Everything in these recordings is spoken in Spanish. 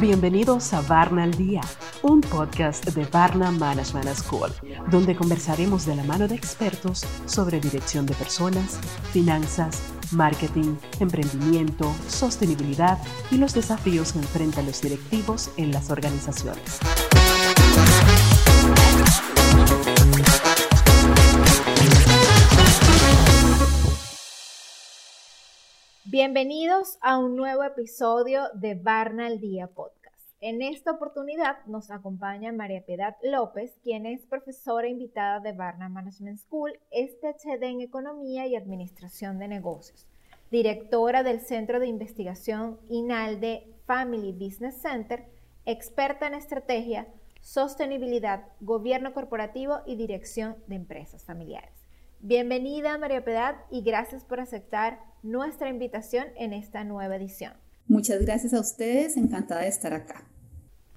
Bienvenidos a Varna al Día, un podcast de Varna Management School, donde conversaremos de la mano de expertos sobre dirección de personas, finanzas, marketing, emprendimiento, sostenibilidad y los desafíos que enfrentan los directivos en las organizaciones. Bienvenidos a un nuevo episodio de Barna al Día Podcast. En esta oportunidad nos acompaña María Piedad López, quien es profesora invitada de Barna Management School, PhD en Economía y Administración de Negocios, directora del Centro de Investigación INALDE Family Business Center, experta en estrategia, sostenibilidad, gobierno corporativo y dirección de empresas familiares. Bienvenida María Piedad y gracias por aceptar nuestra invitación en esta nueva edición. Muchas gracias a ustedes, encantada de estar acá.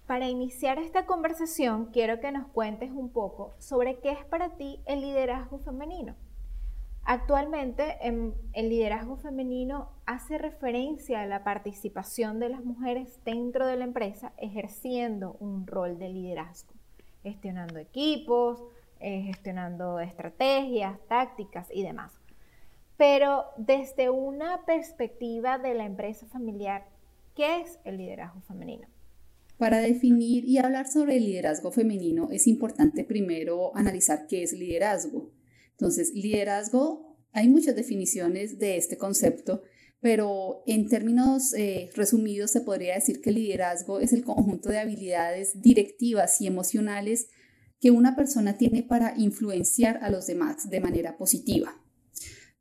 Para iniciar esta conversación, quiero que nos cuentes un poco sobre qué es para ti el liderazgo femenino. Actualmente, em, el liderazgo femenino hace referencia a la participación de las mujeres dentro de la empresa ejerciendo un rol de liderazgo, gestionando equipos, eh, gestionando estrategias, tácticas y demás. Pero desde una perspectiva de la empresa familiar, ¿qué es el liderazgo femenino? Para definir y hablar sobre el liderazgo femenino es importante primero analizar qué es liderazgo. Entonces, liderazgo, hay muchas definiciones de este concepto, pero en términos eh, resumidos se podría decir que liderazgo es el conjunto de habilidades directivas y emocionales que una persona tiene para influenciar a los demás de manera positiva,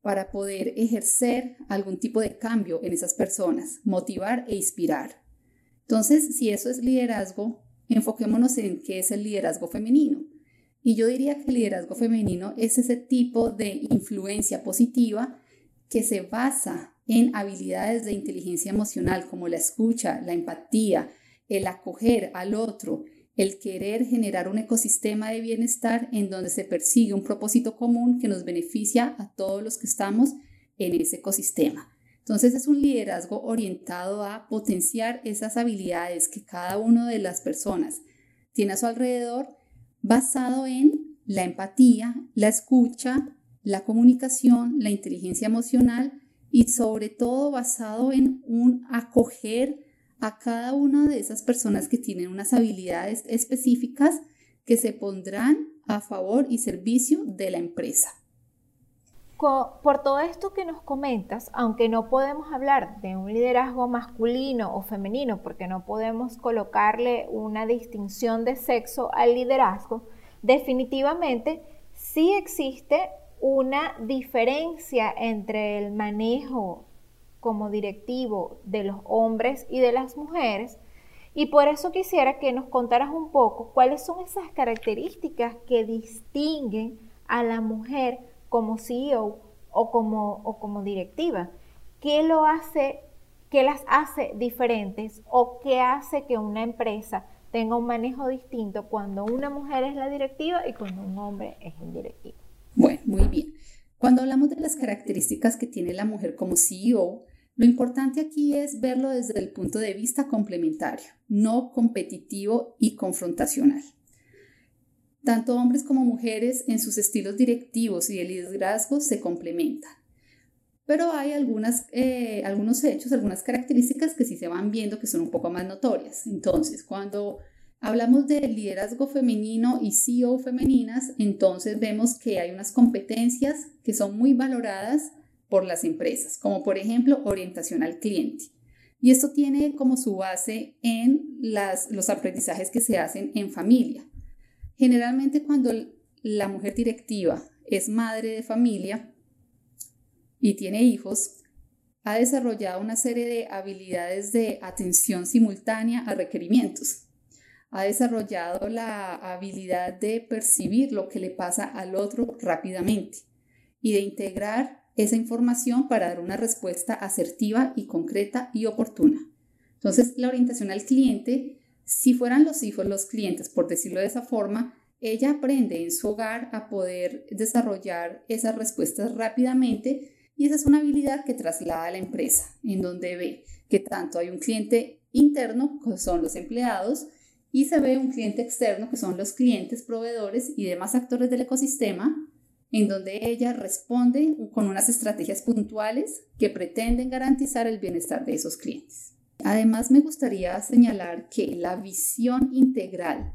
para poder ejercer algún tipo de cambio en esas personas, motivar e inspirar. Entonces, si eso es liderazgo, enfoquémonos en qué es el liderazgo femenino. Y yo diría que el liderazgo femenino es ese tipo de influencia positiva que se basa en habilidades de inteligencia emocional como la escucha, la empatía, el acoger al otro, el querer generar un ecosistema de bienestar en donde se persigue un propósito común que nos beneficia a todos los que estamos en ese ecosistema. Entonces es un liderazgo orientado a potenciar esas habilidades que cada una de las personas tiene a su alrededor basado en la empatía, la escucha, la comunicación, la inteligencia emocional y sobre todo basado en un acoger a cada una de esas personas que tienen unas habilidades específicas que se pondrán a favor y servicio de la empresa. Por todo esto que nos comentas, aunque no podemos hablar de un liderazgo masculino o femenino, porque no podemos colocarle una distinción de sexo al liderazgo, definitivamente sí existe una diferencia entre el manejo como directivo de los hombres y de las mujeres. Y por eso quisiera que nos contaras un poco cuáles son esas características que distinguen a la mujer como CEO o como, o como directiva. ¿Qué lo hace, qué las hace diferentes o qué hace que una empresa tenga un manejo distinto cuando una mujer es la directiva y cuando un hombre es el directivo? Bueno, muy bien. Cuando hablamos de las características que tiene la mujer como CEO, lo importante aquí es verlo desde el punto de vista complementario, no competitivo y confrontacional. Tanto hombres como mujeres en sus estilos directivos y de liderazgo se complementan. Pero hay algunas, eh, algunos hechos, algunas características que sí se van viendo que son un poco más notorias. Entonces, cuando hablamos de liderazgo femenino y CEO femeninas, entonces vemos que hay unas competencias que son muy valoradas por las empresas, como por ejemplo orientación al cliente. Y esto tiene como su base en las, los aprendizajes que se hacen en familia. Generalmente cuando la mujer directiva es madre de familia y tiene hijos, ha desarrollado una serie de habilidades de atención simultánea a requerimientos. Ha desarrollado la habilidad de percibir lo que le pasa al otro rápidamente y de integrar esa información para dar una respuesta asertiva y concreta y oportuna. Entonces, la orientación al cliente si fueran los hijos los clientes, por decirlo de esa forma, ella aprende en su hogar a poder desarrollar esas respuestas rápidamente y esa es una habilidad que traslada a la empresa, en donde ve que tanto hay un cliente interno, que son los empleados, y se ve un cliente externo, que son los clientes, proveedores y demás actores del ecosistema, en donde ella responde con unas estrategias puntuales que pretenden garantizar el bienestar de esos clientes. Además, me gustaría señalar que la visión integral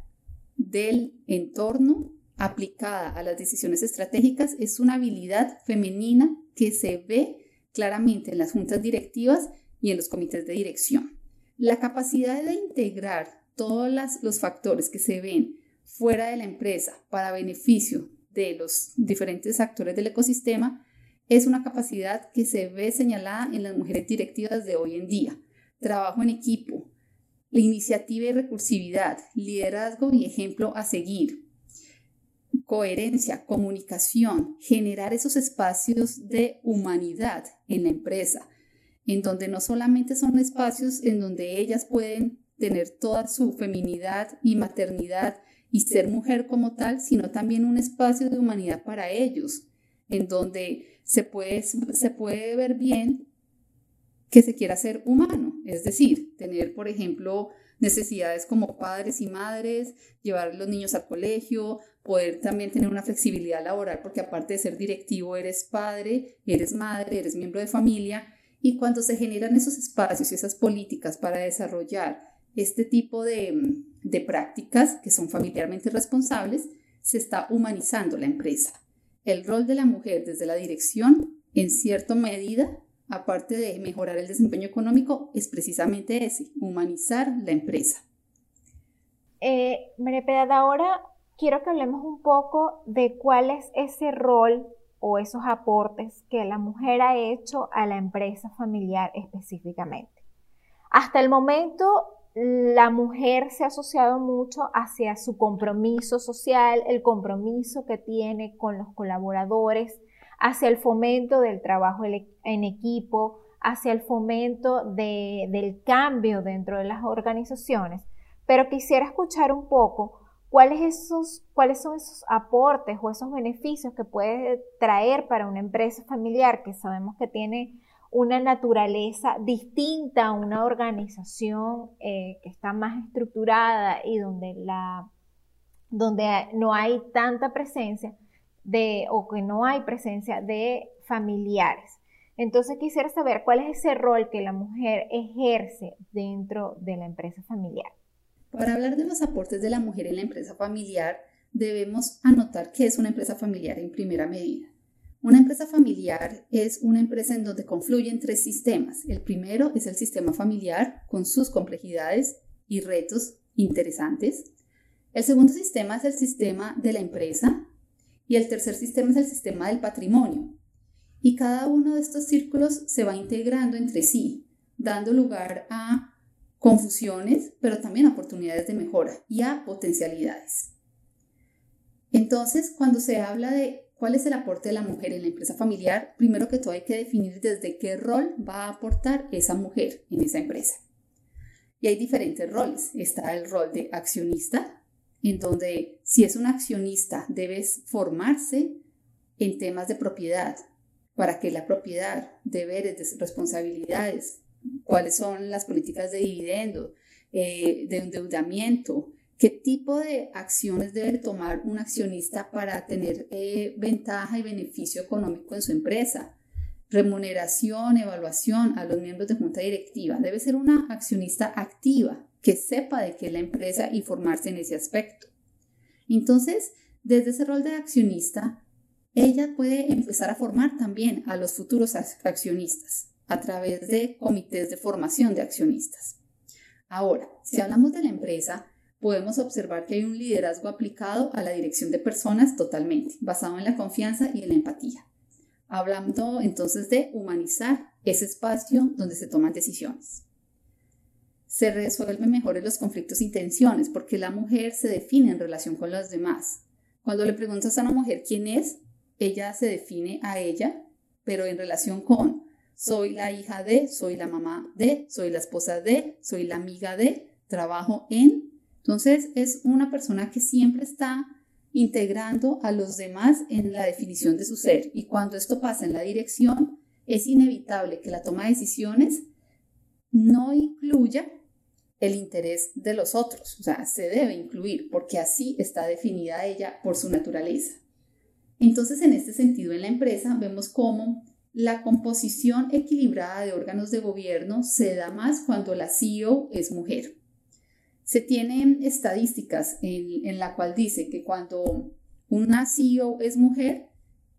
del entorno aplicada a las decisiones estratégicas es una habilidad femenina que se ve claramente en las juntas directivas y en los comités de dirección. La capacidad de integrar todos los factores que se ven fuera de la empresa para beneficio de los diferentes actores del ecosistema es una capacidad que se ve señalada en las mujeres directivas de hoy en día. Trabajo en equipo, la iniciativa y recursividad, liderazgo y ejemplo a seguir, coherencia, comunicación, generar esos espacios de humanidad en la empresa, en donde no solamente son espacios en donde ellas pueden tener toda su feminidad y maternidad y ser mujer como tal, sino también un espacio de humanidad para ellos, en donde se puede, se puede ver bien que se quiera ser humano, es decir, tener, por ejemplo, necesidades como padres y madres, llevar a los niños al colegio, poder también tener una flexibilidad laboral, porque aparte de ser directivo, eres padre, eres madre, eres miembro de familia, y cuando se generan esos espacios y esas políticas para desarrollar este tipo de, de prácticas que son familiarmente responsables, se está humanizando la empresa. El rol de la mujer desde la dirección, en cierta medida, aparte de mejorar el desempeño económico, es precisamente ese, humanizar la empresa. Eh, ahora quiero que hablemos un poco de cuál es ese rol o esos aportes que la mujer ha hecho a la empresa familiar específicamente. Hasta el momento la mujer se ha asociado mucho hacia su compromiso social, el compromiso que tiene con los colaboradores, hacia el fomento del trabajo en equipo, hacia el fomento del cambio dentro de las organizaciones. Pero quisiera escuchar un poco cuáles, son esos aportes o esos beneficios que puede traer para una empresa familiar que sabemos que tiene una naturaleza distinta a una organización eh, que está más estructurada y donde, la, donde no hay tanta presencia de, o que no hay presencia de familiares. Entonces quisiera saber cuál es ese rol que la mujer ejerce dentro de la empresa familiar. Para hablar de los aportes de la mujer en la empresa familiar, debemos anotar que es una empresa familiar en primera medida. Una empresa familiar es una empresa en donde confluyen tres sistemas. El primero es el sistema familiar con sus complejidades y retos interesantes. El segundo sistema es el sistema de la empresa y el tercer sistema es el sistema del patrimonio. Y cada uno de estos círculos se va integrando entre sí, dando lugar a confusiones, pero también a oportunidades de mejora y a potencialidades. Entonces, cuando se habla de ¿Cuál es el aporte de la mujer en la empresa familiar? Primero que todo hay que definir desde qué rol va a aportar esa mujer en esa empresa. Y hay diferentes roles. Está el rol de accionista, en donde si es un accionista debes formarse en temas de propiedad, para que la propiedad, deberes, responsabilidades, cuáles son las políticas de dividendo, eh, de endeudamiento, ¿Qué tipo de acciones debe tomar un accionista para tener eh, ventaja y beneficio económico en su empresa? Remuneración, evaluación a los miembros de junta directiva. Debe ser una accionista activa que sepa de qué es la empresa y formarse en ese aspecto. Entonces, desde ese rol de accionista, ella puede empezar a formar también a los futuros accionistas a través de comités de formación de accionistas. Ahora, si hablamos de la empresa, podemos observar que hay un liderazgo aplicado a la dirección de personas totalmente, basado en la confianza y en la empatía. Hablando entonces de humanizar ese espacio donde se toman decisiones. Se resuelven mejores los conflictos y tensiones porque la mujer se define en relación con los demás. Cuando le preguntas a una mujer quién es, ella se define a ella, pero en relación con soy la hija de, soy la mamá de, soy la esposa de, soy la amiga de, trabajo en, entonces es una persona que siempre está integrando a los demás en la definición de su ser. Y cuando esto pasa en la dirección, es inevitable que la toma de decisiones no incluya el interés de los otros, o sea, se debe incluir porque así está definida ella por su naturaleza. Entonces, en este sentido, en la empresa vemos cómo la composición equilibrada de órganos de gobierno se da más cuando la CEO es mujer. Se tienen estadísticas en, en la cual dice que cuando una CEO es mujer,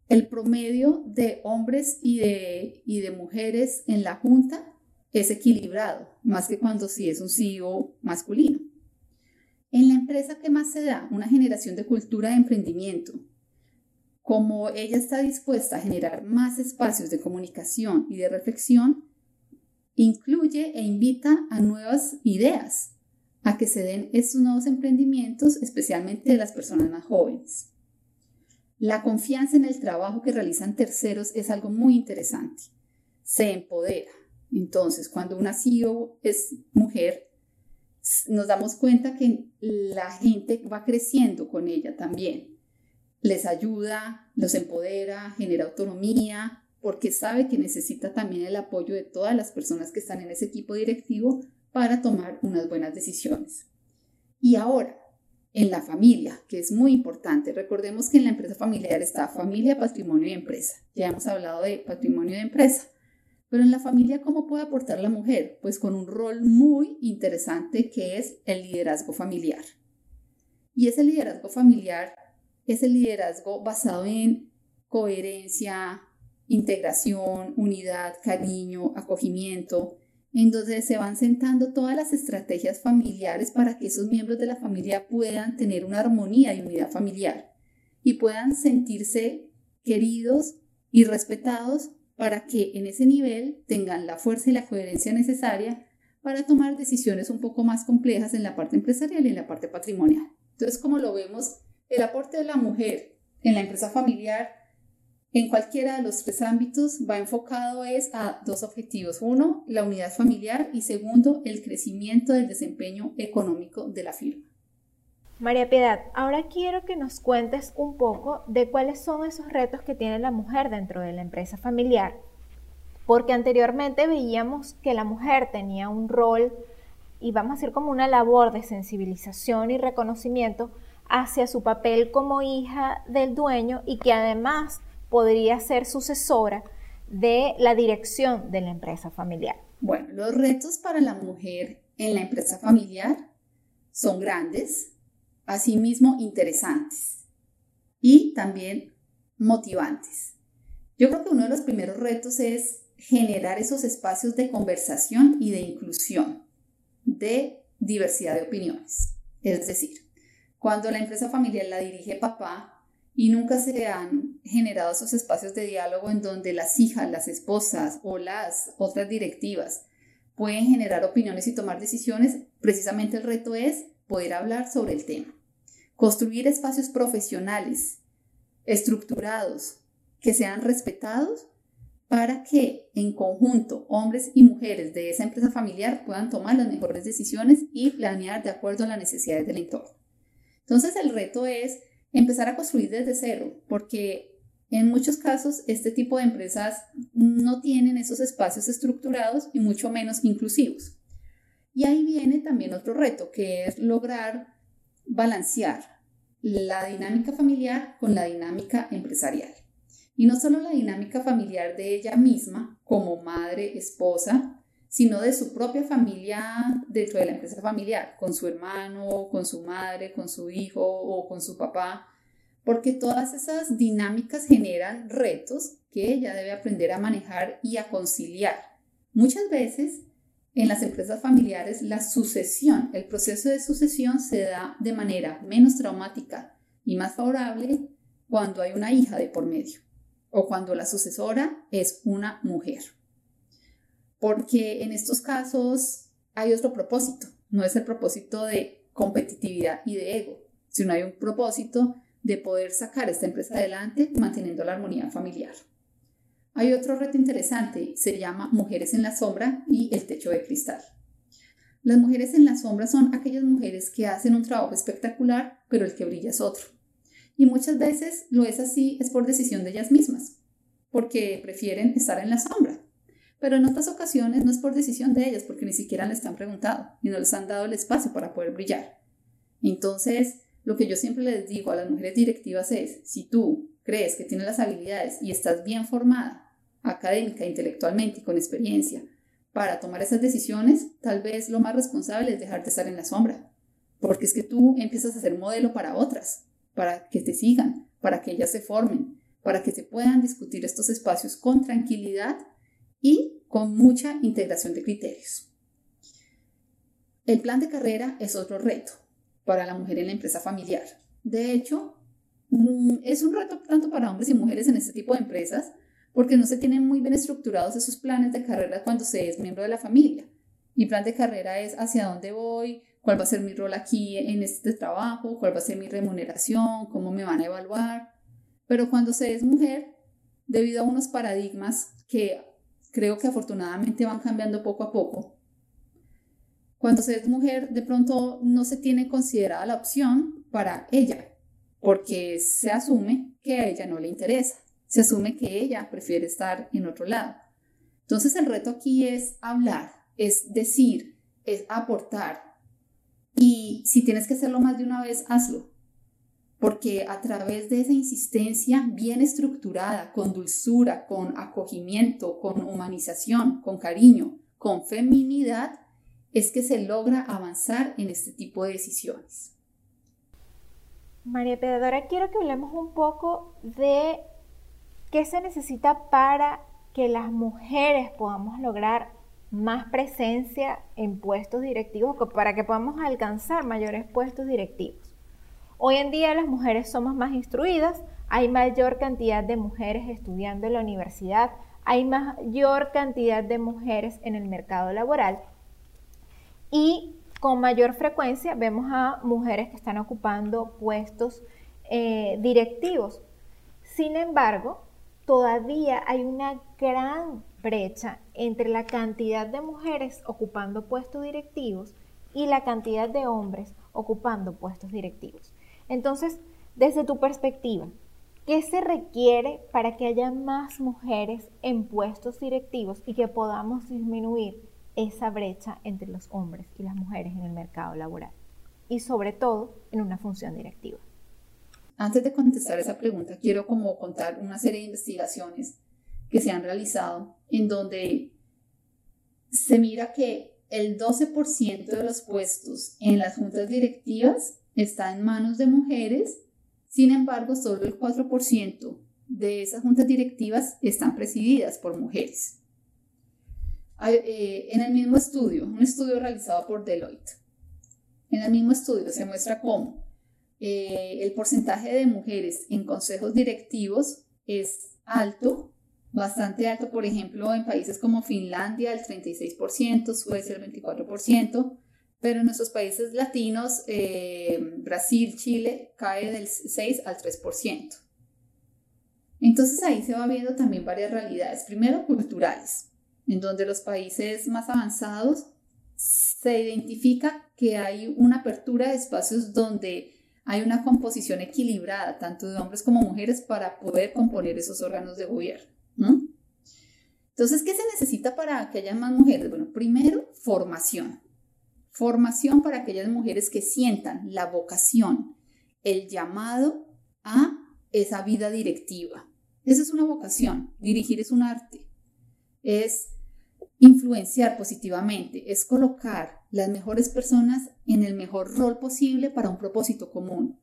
el promedio de hombres y de, y de mujeres en la junta es equilibrado, más que cuando sí es un CEO masculino. En la empresa que más se da una generación de cultura de emprendimiento, como ella está dispuesta a generar más espacios de comunicación y de reflexión, incluye e invita a nuevas ideas, a que se den estos nuevos emprendimientos, especialmente de las personas más jóvenes. La confianza en el trabajo que realizan terceros es algo muy interesante. Se empodera. Entonces, cuando una CEO es mujer, nos damos cuenta que la gente va creciendo con ella también. Les ayuda, los empodera, genera autonomía, porque sabe que necesita también el apoyo de todas las personas que están en ese equipo directivo para tomar unas buenas decisiones. Y ahora, en la familia, que es muy importante. Recordemos que en la empresa familiar está familia, patrimonio y empresa. Ya hemos hablado de patrimonio de empresa. Pero en la familia, ¿cómo puede aportar la mujer? Pues con un rol muy interesante que es el liderazgo familiar. Y ese liderazgo familiar es el liderazgo basado en coherencia, integración, unidad, cariño, acogimiento, en donde se van sentando todas las estrategias familiares para que esos miembros de la familia puedan tener una armonía y unidad familiar y puedan sentirse queridos y respetados para que en ese nivel tengan la fuerza y la coherencia necesaria para tomar decisiones un poco más complejas en la parte empresarial y en la parte patrimonial. Entonces, como lo vemos, el aporte de la mujer en la empresa familiar en cualquiera de los tres ámbitos va enfocado es a dos objetivos. Uno, la unidad familiar y segundo, el crecimiento del desempeño económico de la firma. María Piedad, ahora quiero que nos cuentes un poco de cuáles son esos retos que tiene la mujer dentro de la empresa familiar, porque anteriormente veíamos que la mujer tenía un rol y vamos a decir como una labor de sensibilización y reconocimiento hacia su papel como hija del dueño y que además podría ser sucesora de la dirección de la empresa familiar? Bueno, los retos para la mujer en la empresa familiar son grandes, asimismo interesantes y también motivantes. Yo creo que uno de los primeros retos es generar esos espacios de conversación y de inclusión, de diversidad de opiniones. Es decir, cuando la empresa familiar la dirige papá, y nunca se han generado esos espacios de diálogo en donde las hijas, las esposas o las otras directivas pueden generar opiniones y tomar decisiones, precisamente el reto es poder hablar sobre el tema. Construir espacios profesionales, estructurados, que sean respetados para que en conjunto hombres y mujeres de esa empresa familiar puedan tomar las mejores decisiones y planear de acuerdo a las necesidades del entorno. Entonces el reto es empezar a construir desde cero, porque en muchos casos este tipo de empresas no tienen esos espacios estructurados y mucho menos inclusivos. Y ahí viene también otro reto, que es lograr balancear la dinámica familiar con la dinámica empresarial. Y no solo la dinámica familiar de ella misma como madre, esposa, sino de su propia familia dentro de la empresa familiar, con su hermano, con su madre, con su hijo o con su papá, porque todas esas dinámicas generan retos que ella debe aprender a manejar y a conciliar. Muchas veces en las empresas familiares la sucesión, el proceso de sucesión se da de manera menos traumática y más favorable cuando hay una hija de por medio o cuando la sucesora es una mujer porque en estos casos hay otro propósito, no es el propósito de competitividad y de ego, sino hay un propósito de poder sacar esta empresa adelante manteniendo la armonía familiar. Hay otro reto interesante, se llama Mujeres en la Sombra y el Techo de Cristal. Las mujeres en la sombra son aquellas mujeres que hacen un trabajo espectacular, pero el que brilla es otro. Y muchas veces lo es así, es por decisión de ellas mismas, porque prefieren estar en la sombra. Pero en otras ocasiones no es por decisión de ellas, porque ni siquiera les han preguntado y no les han dado el espacio para poder brillar. Entonces, lo que yo siempre les digo a las mujeres directivas es, si tú crees que tienes las habilidades y estás bien formada, académica, intelectualmente y con experiencia, para tomar esas decisiones, tal vez lo más responsable es dejarte estar en la sombra, porque es que tú empiezas a ser modelo para otras, para que te sigan, para que ellas se formen, para que se puedan discutir estos espacios con tranquilidad y con mucha integración de criterios. El plan de carrera es otro reto para la mujer en la empresa familiar. De hecho, mm, es un reto tanto para hombres y mujeres en este tipo de empresas, porque no se tienen muy bien estructurados esos planes de carrera cuando se es miembro de la familia. Mi plan de carrera es hacia dónde voy, cuál va a ser mi rol aquí en este trabajo, cuál va a ser mi remuneración, cómo me van a evaluar. Pero cuando se es mujer, debido a unos paradigmas que creo que afortunadamente van cambiando poco a poco, cuando se es mujer de pronto no se tiene considerada la opción para ella, porque se asume que a ella no le interesa, se asume que ella prefiere estar en otro lado. Entonces el reto aquí es hablar, es decir, es aportar, y si tienes que hacerlo más de una vez, hazlo. Porque a través de esa insistencia bien estructurada, con dulzura, con acogimiento, con humanización, con cariño, con feminidad, es que se logra avanzar en este tipo de decisiones. María Pedadora, quiero que hablemos un poco de qué se necesita para que las mujeres podamos lograr más presencia en puestos directivos para que podamos alcanzar mayores puestos directivos. Hoy en día las mujeres somos más instruidas, hay mayor cantidad de mujeres estudiando en la universidad, hay mayor cantidad de mujeres en el mercado laboral y con mayor frecuencia vemos a mujeres que están ocupando puestos eh, directivos. Sin embargo, todavía hay una gran brecha entre la cantidad de mujeres ocupando puestos directivos y la cantidad de hombres ocupando puestos directivos. Entonces, desde tu perspectiva, ¿qué se requiere para que haya más mujeres en puestos directivos y que podamos disminuir esa brecha entre los hombres y las mujeres en el mercado laboral? Y sobre todo en una función directiva. Antes de contestar esa pregunta, quiero como contar una serie de investigaciones que se han realizado en donde se mira que el 12% de los puestos en las juntas directivas está en manos de mujeres, sin embargo, solo el 4% de esas juntas directivas están presididas por mujeres. Eh, en el mismo estudio, un estudio realizado por Deloitte, en el mismo estudio se muestra cómo eh, el porcentaje de mujeres en consejos directivos es alto bastante alto, por ejemplo, en países como Finlandia el 36%, Suecia el 24%, pero en nuestros países latinos, eh, Brasil, Chile, cae del 6 al 3%. Entonces ahí se va viendo también varias realidades. Primero, culturales, en donde los países más avanzados se identifica que hay una apertura de espacios donde hay una composición equilibrada, tanto de hombres como mujeres, para poder componer esos órganos de gobierno. Entonces, ¿qué se necesita para que haya más mujeres? Bueno, primero, formación. Formación para aquellas mujeres que sientan la vocación, el llamado a esa vida directiva. Esa es una vocación. Dirigir es un arte. Es influenciar positivamente, es colocar las mejores personas en el mejor rol posible para un propósito común.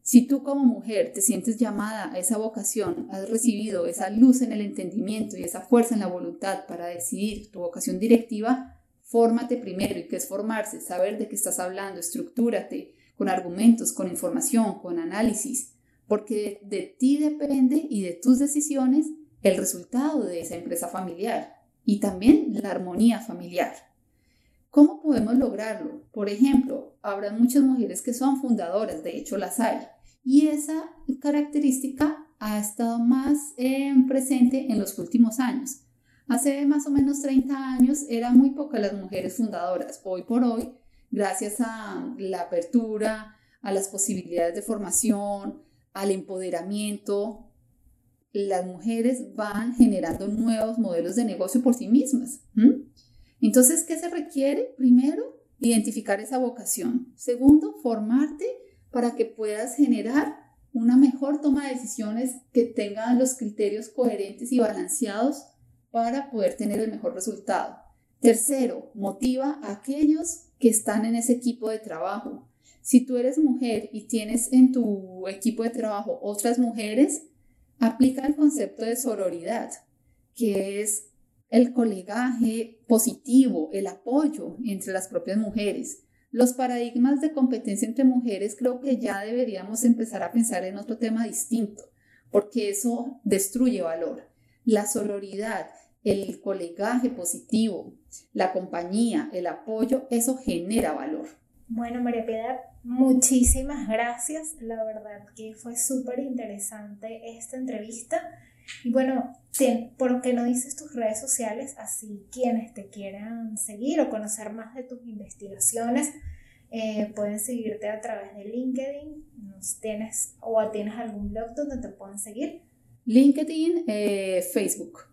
Si tú como mujer te sientes llamada a esa vocación, has recibido esa luz en el entendimiento y esa fuerza en la voluntad para decidir tu vocación directiva, fórmate primero. ¿Y qué es formarse? Saber de qué estás hablando, estructúrate con argumentos, con información, con análisis, porque de, ti depende y de tus decisiones el resultado de esa empresa familiar y también la armonía familiar. ¿Cómo podemos lograrlo? Por ejemplo, habrá muchas mujeres que son fundadoras, de hecho las hay, y esa característica ha estado más eh, presente en los últimos años. Hace más o menos 30 años eran muy pocas las mujeres fundadoras. Hoy por hoy, gracias a la apertura, a las posibilidades de formación, al empoderamiento, las mujeres van generando nuevos modelos de negocio por sí mismas. Entonces, ¿qué se requiere? Primero, identificar esa vocación. Segundo, formarte para que puedas generar una mejor toma de decisiones que tengan los criterios coherentes y balanceados para poder tener el mejor resultado. Tercero, motiva a aquellos que están en ese equipo de trabajo. Si tú eres mujer y tienes en tu equipo de trabajo otras mujeres, aplica el concepto de sororidad, que es el colegaje positivo, el apoyo entre las propias mujeres. Los paradigmas de competencia entre mujeres creo que ya deberíamos empezar a pensar en otro tema distinto, porque eso destruye valor. La sororidad, el colegaje positivo, la compañía, el apoyo, eso genera valor. Bueno, María Piedad, muchísimas gracias. La verdad que fue súper interesante esta entrevista. Y bueno, ¿por qué no dices tus redes sociales? Así quienes te quieran seguir o conocer más de tus investigaciones eh, pueden seguirte a través de LinkedIn. ¿Tienes, ¿O tienes algún blog donde te puedan seguir? LinkedIn, eh, Facebook.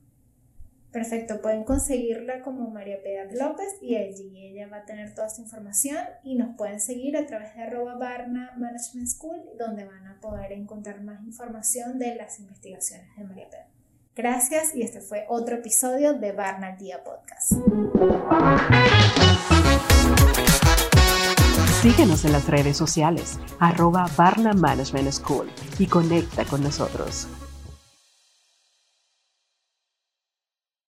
Perfecto, pueden conseguirla como María Piedad López y allí ella va a tener toda esta información y nos pueden seguir a través de arroba Barna Management School donde van a poder encontrar más información de las investigaciones de María Piedad. Gracias y este fue otro episodio de Barna Día Podcast. Síguenos en las redes sociales, arroba Barna Management School y conecta con nosotros.